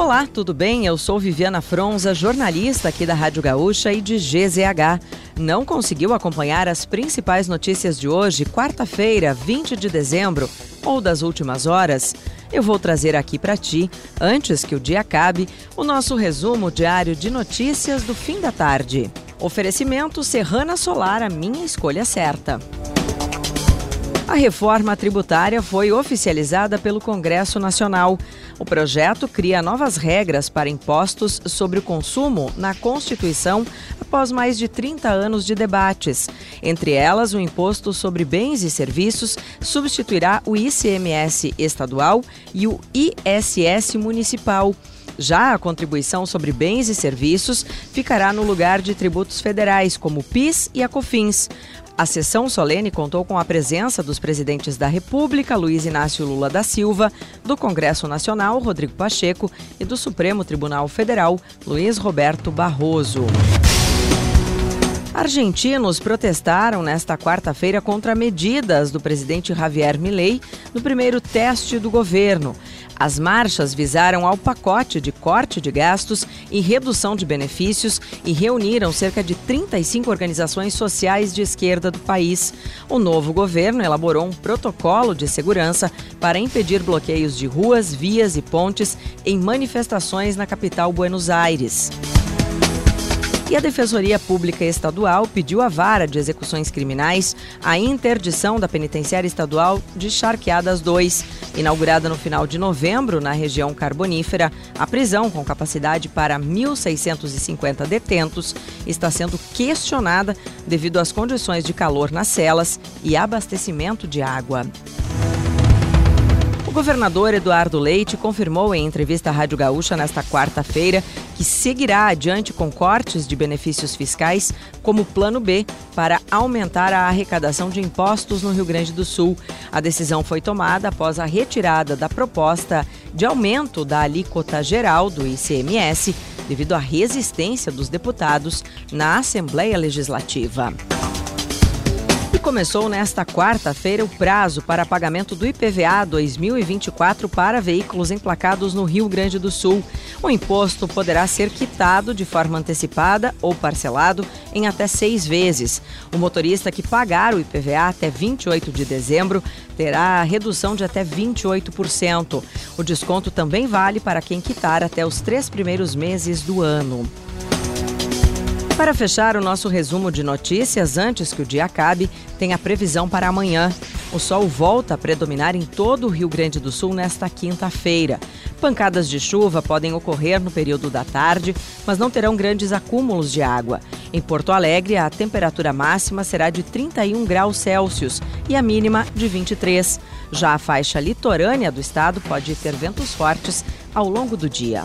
Olá, tudo bem? Eu sou Viviana Fronza, jornalista aqui da Rádio Gaúcha e de GZH. Não conseguiu acompanhar as principais notícias de hoje, quarta-feira, 20 de dezembro, ou das últimas horas? Eu vou trazer aqui para ti, antes que o dia acabe, o nosso resumo diário de notícias do fim da tarde. Oferecimento Serrana Solar, a minha escolha certa. A reforma tributária foi oficializada pelo Congresso Nacional. O projeto cria novas regras para impostos sobre o consumo na Constituição após mais de 30 anos de debates. Entre elas, o imposto sobre bens e serviços substituirá o ICMS estadual e o ISS municipal. Já a contribuição sobre bens e serviços ficará no lugar de tributos federais, como o PIS e a COFINS. A sessão solene contou com a presença dos presidentes da República, Luiz Inácio Lula da Silva, do Congresso Nacional, Rodrigo Pacheco, e do Supremo Tribunal Federal, Luiz Roberto Barroso. Argentinos protestaram nesta quarta-feira contra medidas do presidente Javier Milei no primeiro teste do governo. As marchas visaram ao pacote de corte de gastos e redução de benefícios e reuniram cerca de 35 organizações sociais de esquerda do país. O novo governo elaborou um protocolo de segurança para impedir bloqueios de ruas, vias e pontes em manifestações na capital Buenos Aires. E a Defensoria Pública Estadual pediu à Vara de Execuções Criminais a interdição da Penitenciária Estadual de Charqueadas 2. Inaugurada no final de novembro na região carbonífera, a prisão, com capacidade para 1.650 detentos, está sendo questionada devido às condições de calor nas celas e abastecimento de água. O governador Eduardo Leite confirmou em entrevista à Rádio Gaúcha nesta quarta-feira que seguirá adiante com cortes de benefícios fiscais como plano B para aumentar a arrecadação de impostos no Rio Grande do Sul. A decisão foi tomada após a retirada da proposta de aumento da alíquota geral do ICMS devido à resistência dos deputados na Assembleia Legislativa começou nesta quarta-feira o prazo para pagamento do IPVA 2024 para veículos emplacados no Rio Grande do Sul. O imposto poderá ser quitado de forma antecipada ou parcelado em até seis vezes. O motorista que pagar o IPVA até 28 de dezembro terá redução de até 28%. O desconto também vale para quem quitar até os três primeiros meses do ano. Para fechar o nosso resumo de notícias, antes que o dia acabe, tem a previsão para amanhã. O sol volta a predominar em todo o Rio Grande do Sul nesta quinta-feira. Pancadas de chuva podem ocorrer no período da tarde, mas não terão grandes acúmulos de água. Em Porto Alegre, a temperatura máxima será de 31 graus Celsius e a mínima de 23. Já a faixa litorânea do estado pode ter ventos fortes ao longo do dia.